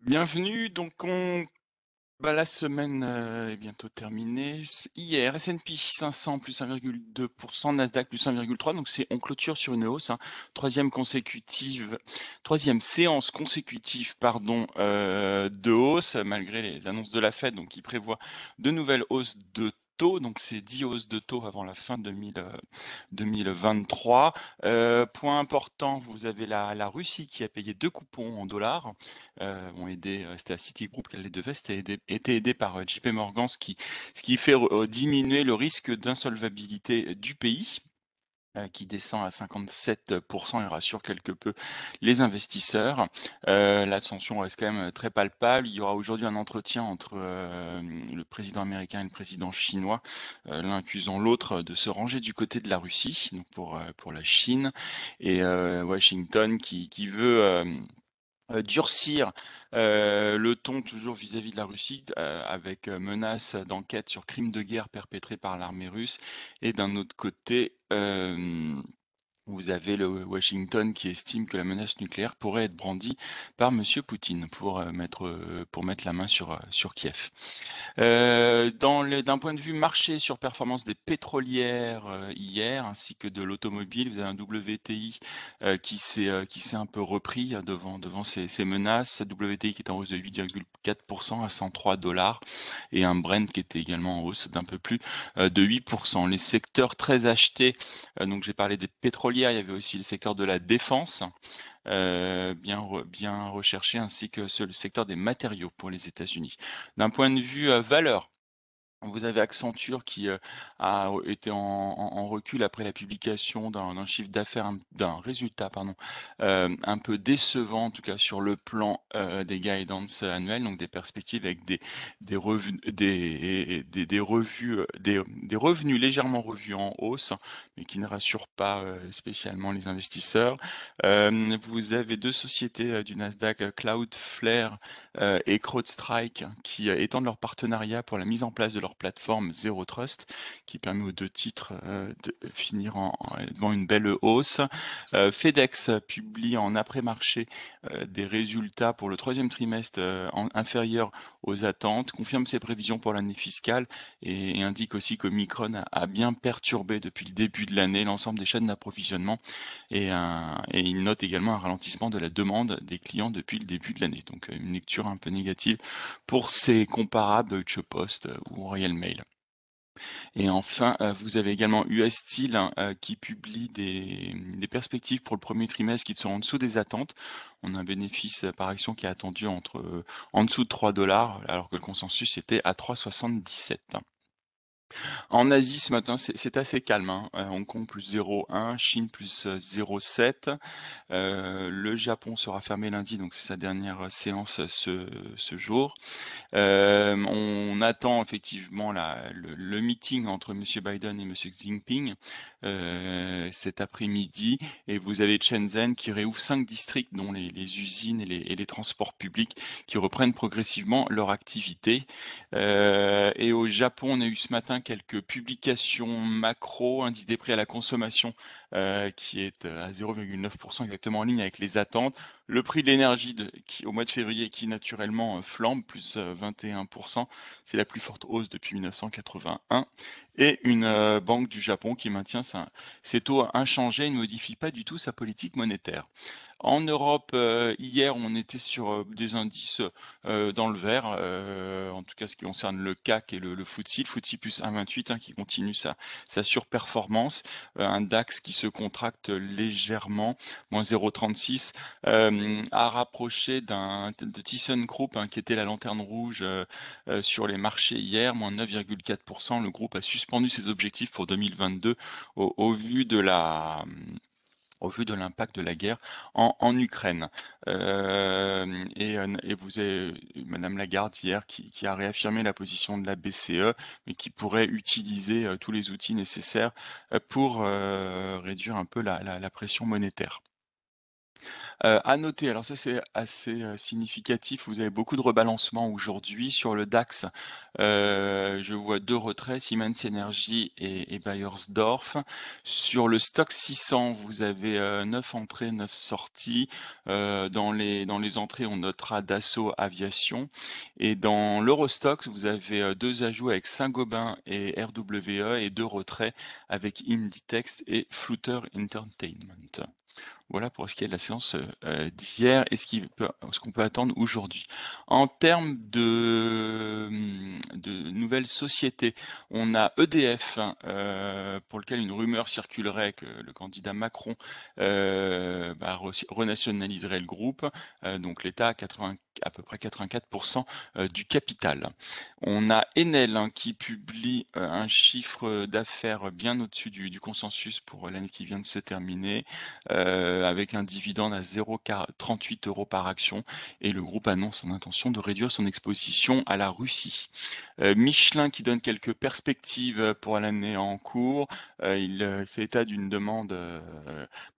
Bienvenue, donc on bah, la semaine euh, est bientôt terminée. Hier, S&P 500 plus 1,2%, Nasdaq plus 1,3%, donc c'est on clôture sur une hausse, hein. troisième consécutive, troisième séance consécutive, pardon, euh, de hausse malgré les annonces de la Fed, donc qui prévoit de nouvelles hausses de donc c'est 10 hausses de taux avant la fin 2023. Euh, euh, point important, vous avez la, Russie qui a payé deux coupons en dollars, euh, ont aidé, c'était à Citigroup qu'elle les devait, c'était aidé, été aidé par JP Morgan, ce qui fait diminuer le risque d'insolvabilité du pays. Euh, qui descend à 57% et rassure quelque peu les investisseurs. Euh, L'ascension reste quand même très palpable. Il y aura aujourd'hui un entretien entre euh, le président américain et le président chinois, euh, l'un accusant l'autre de se ranger du côté de la Russie, donc pour, pour la Chine, et Washington qui, qui veut euh, durcir euh, le ton toujours vis-à-vis de la Russie, euh, avec menace d'enquête sur crimes de guerre perpétrés par l'armée russe, et d'un autre côté, vous avez le Washington qui estime que la menace nucléaire pourrait être brandie par Monsieur Poutine pour euh, mettre euh, pour mettre la main sur euh, sur Kiev. d'un point de vue marché sur performance des pétrolières hier ainsi que de l'automobile, vous avez un WTI qui s'est qui s'est un peu repris devant devant ces, ces menaces. WTI qui est en hausse de 8,4% à 103 dollars et un Brent qui était également en hausse d'un peu plus de 8%. Les secteurs très achetés, donc j'ai parlé des pétrolières il y avait aussi le secteur de la défense, euh, bien, recherché, ainsi que le secteur des matériaux pour les États-Unis. D'un point de vue euh, valeur, vous avez Accenture qui euh, a été en, recul après la publication d'un chiffre d'affaires, d'un résultat, pardon, euh, un peu décevant en tout cas sur le plan euh, des guidance annuels, donc des perspectives avec des des des, des, revues, des, des, revenus légèrement revus en hausse, mais qui ne rassurent pas spécialement les investisseurs. vous avez deux sociétés du Nasdaq, Cloudflare et CrowdStrike, qui étendent leur partenariat pour la mise en place de leur plateforme Zero Trust, qui permet aux deux titres euh, de finir en, devant une belle hausse. Euh, FedEx publie en après-marché euh, des résultats pour le troisième trimestre inférieurs aux attentes, confirme ses prévisions pour l'année fiscale et, indique aussi que Micron a, bien perturbé depuis le début de l'année l'ensemble des chaînes d'approvisionnement et, et il note également un ralentissement de la demande des clients depuis le début de l'année. Donc une lecture un peu négative pour ces comparables Deutsche Post ou Et enfin, euh, vous avez également US Steel hein, euh, qui publie des, perspectives pour le premier trimestre qui sont en dessous des attentes. On a un bénéfice par action qui est attendu entre en dessous de 3 dollars, alors que le consensus était à 3,77. En Asie, ce matin, c'est assez calme. Hein. Euh, Hong Kong plus 0,1, Chine plus 0,7. Euh, euh, le Japon sera fermé lundi, donc c'est sa dernière séance ce, jour. on attend effectivement la, le, meeting entre M. Biden et M. Xi Jinping cet après-midi. Et vous avez Shenzhen qui réouvre cinq districts, dont les, usines et les, transports publics, qui reprennent progressivement leur activité. et au Japon, on a eu ce matin quelques publications macro, indice des prix à la consommation euh, qui est euh, à 0,9% exactement en ligne avec les attentes. Le prix de l'énergie au mois de février qui naturellement euh, flambe, plus 21%, c'est la plus forte hausse depuis 1981. Et une banque du Japon qui maintient ses taux inchangés et ne modifie pas du tout sa politique monétaire. En Europe, hier, on était sur des indices dans le vert, en tout cas ce qui concerne le CAC et le, le FTSE, le FTSE plus 1,28 hein, qui continue sa, sa surperformance, un DAX qui se contracte légèrement, moins 0,36, euh, à rapprocher d'un de ThyssenKrupp hein, qui était la lanterne rouge euh, euh, sur les marchés hier, moins 9,4%. Le groupe a suspendu ses objectifs pour 2022 au, vu de la au vu de l'impact de la guerre en, Ukraine. et, vous avez Madame Lagarde hier qui, a réaffirmé la position de la BCE, mais qui pourrait utiliser tous les outils nécessaires pour réduire un peu la pression monétaire. Heu, à noter, alors ça c'est assez, significatif, vous avez beaucoup de rebalancements aujourd'hui sur le DAX. Je vois 2 retraits, Siemens Energy et Beiersdorf. Sur le Stoxx 600, vous avez, heu, 9 entrées, 9 sorties. Dans les dans les entrées, on notera Dassault Aviation et dans l'Eurostoxx, vous avez, heu, 2 ajouts avec Saint-Gobain et RWE et 2 retraits avec Inditex et Flutter Entertainment. Voilà pour ce qui est de la séance euh, d'hier et ce qu'on peut, attendre aujourd'hui. En termes de, hum, nouvelles sociétés, on a EDF, euh, pour lequel une rumeur circulerait que le candidat Macron euh, bah, renationaliserait le groupe. Euh, donc l'État a 80, à peu près 84% euh, du capital. On a Enel hein, qui publie euh, un chiffre d'affaires bien au-dessus du, consensus pour l'année qui vient de se terminer. Euh, euh, avec un dividende à 0,38 euros par action et le groupe annonce son intention de réduire son exposition à la Russie. Euh, Michelin qui donne quelques perspectives pour l'année en cours. Euh, il fait état d'une demande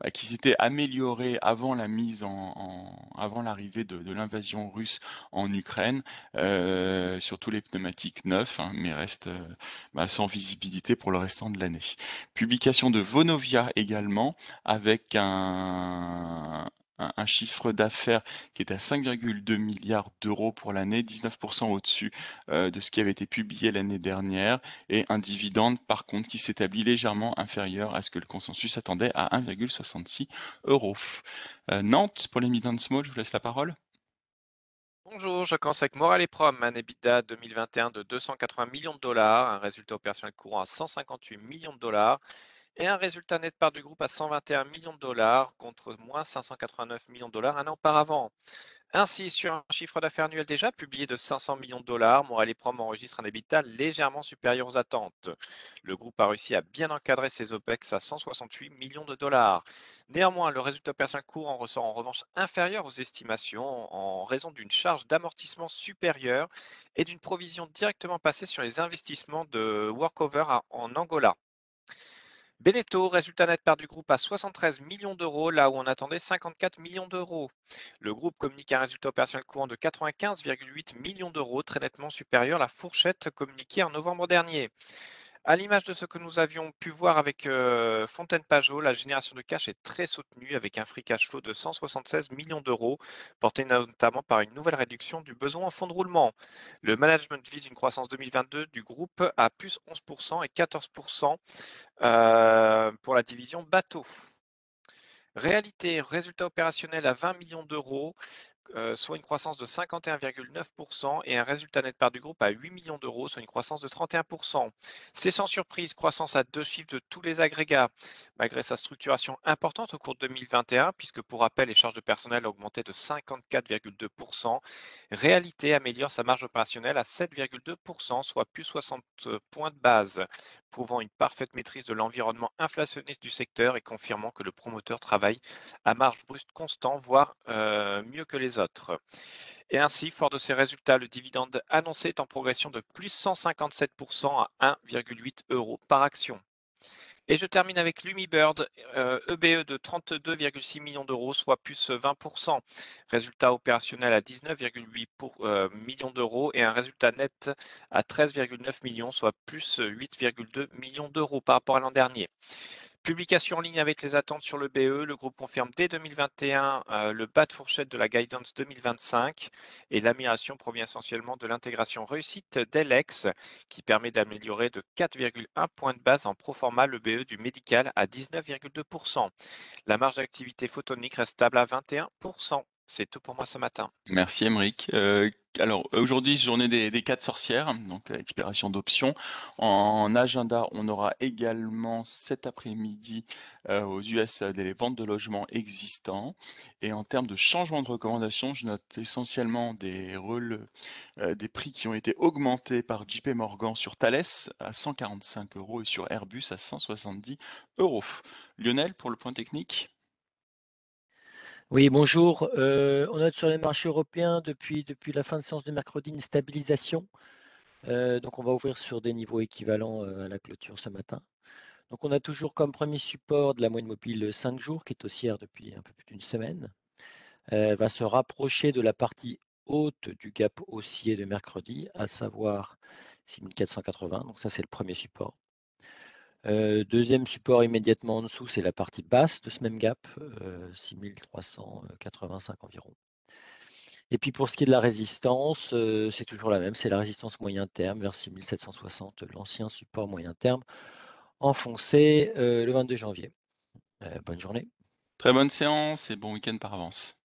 bah, qui s'était améliorée avant la mise en, avant l'arrivée de, l'invasion russe en Ukraine euh, sur tous les pneumatiques neufs, hein, mais reste bah, sans visibilité pour le restant de l'année. Publication de Vonovia également avec un un, chiffre d'affaires qui est à 5,2 milliards d'euros pour l'année, 19% au-dessus euh, de ce qui avait été publié l'année dernière, et un dividende par contre qui s'établit légèrement inférieur à ce que le consensus attendait à 1,66 euros. Euh, Nantes, pour les mid small, je vous laisse la parole. Bonjour, je commence avec Moral et Prom, un EBITDA 2021 de 280 millions de dollars, un résultat opérationnel courant à 158 millions de dollars et un résultat net part du groupe à 121 millions de dollars contre moins 589 millions de dollars un an auparavant. Ainsi, sur un chiffre d'affaires annuel déjà publié de 500 millions de dollars, Moral Prom enregistre un EBITDA légèrement supérieur aux attentes. Le groupe a réussi à bien encadrer ses OPEX à 168 millions de dollars. Néanmoins, le résultat personnel courant ressort en revanche inférieur aux estimations en raison d'une charge d'amortissement supérieure et d'une provision directement passée sur les investissements de workover en Angola. Beneteau, résultat net part du groupe à 73 millions d'euros, là où on attendait 54 millions d'euros. Le groupe communique un résultat opérationnel courant de 95,8 millions d'euros, très nettement supérieur à la fourchette communiquée en novembre dernier. À l'image de ce que nous avions pu voir avec euh, Fontaine Pajot, la génération de cash est très soutenue avec un free cash flow de 176 millions d'euros, porté notamment par une nouvelle réduction du besoin en fonds de roulement. Le management vise une croissance 2022 du groupe à plus 11% et 14% euh, pour la division bateau. Réalité, résultat opérationnel à 20 millions d'euros, euh, soit une croissance de 51,9% et un résultat net part du groupe à 8 millions d'euros, soit une croissance de 31%. C'est sans surprise, croissance à deux chiffres de tous les agrégats, malgré sa structuration importante au cours de 2021, puisque pour rappel, les charges de personnel ont augmenté de 54,2%. Réalité améliore sa marge opérationnelle à 7,2%, soit plus 60 points de base, prouvant une parfaite maîtrise de l'environnement inflationniste du secteur et confirmant que le promoteur travaille à marge brute constant, voire euh, mieux que les autres. Et ainsi, fort de ces résultats, le dividende annoncé est en progression de plus 157% à 1,8 euros par action. Et je termine avec Lumibird, EBE e de 32,6 millions d'euros, soit plus 20%. Résultat opérationnel à 19,8 euh, millions d'euros et un résultat net à 13,9 millions, soit plus 8,2 millions d'euros par rapport à l'an dernier. Publication en ligne avec les attentes sur le BE, le groupe confirme dès 2021 euh, le bas de fourchette de la guidance 2025 et l'amélioration provient essentiellement de l'intégration réussite d'Elex qui permet d'améliorer de 4,1 points de base en pro forma le BE du médical à 19,2%. La marge d'activité photonique reste stable à 21%. C'est tout pour moi ce matin. Merci Emeric. Euh, alors aujourd'hui, journée des, quatre sorcières, donc expiration d'options. En agenda, on aura également cet après-midi euh, aux US des ventes de logements existants. Et en termes de changement de recommandation, je note essentiellement des, euh, des prix qui ont été augmentés par JP Morgan sur Thales à 145 euros et sur Airbus à 170 euros. Lionel, pour le point technique? Oui, bonjour. Euh, on note sur les marchés européens depuis, la fin de séance de mercredi une stabilisation. Euh, donc on va ouvrir sur des niveaux équivalents euh, à la clôture ce matin. Donc on a toujours comme premier support de la moyenne mobile 5 jours qui est haussière depuis un peu plus d'une semaine. Elle va se rapprocher de la partie haute du gap haussier de mercredi, à savoir 6480. Donc ça c'est le premier support. Euh, deuxième support immédiatement en dessous, c'est la partie basse de ce même gap, 6385 euh, environ. Et puis pour ce qui est de la résistance, euh, c'est toujours la même, c'est la résistance moyen terme vers 6760, l'ancien support moyen terme, enfoncé le 22 janvier. bonne journée. Très bonne séance et bon week-end par avance.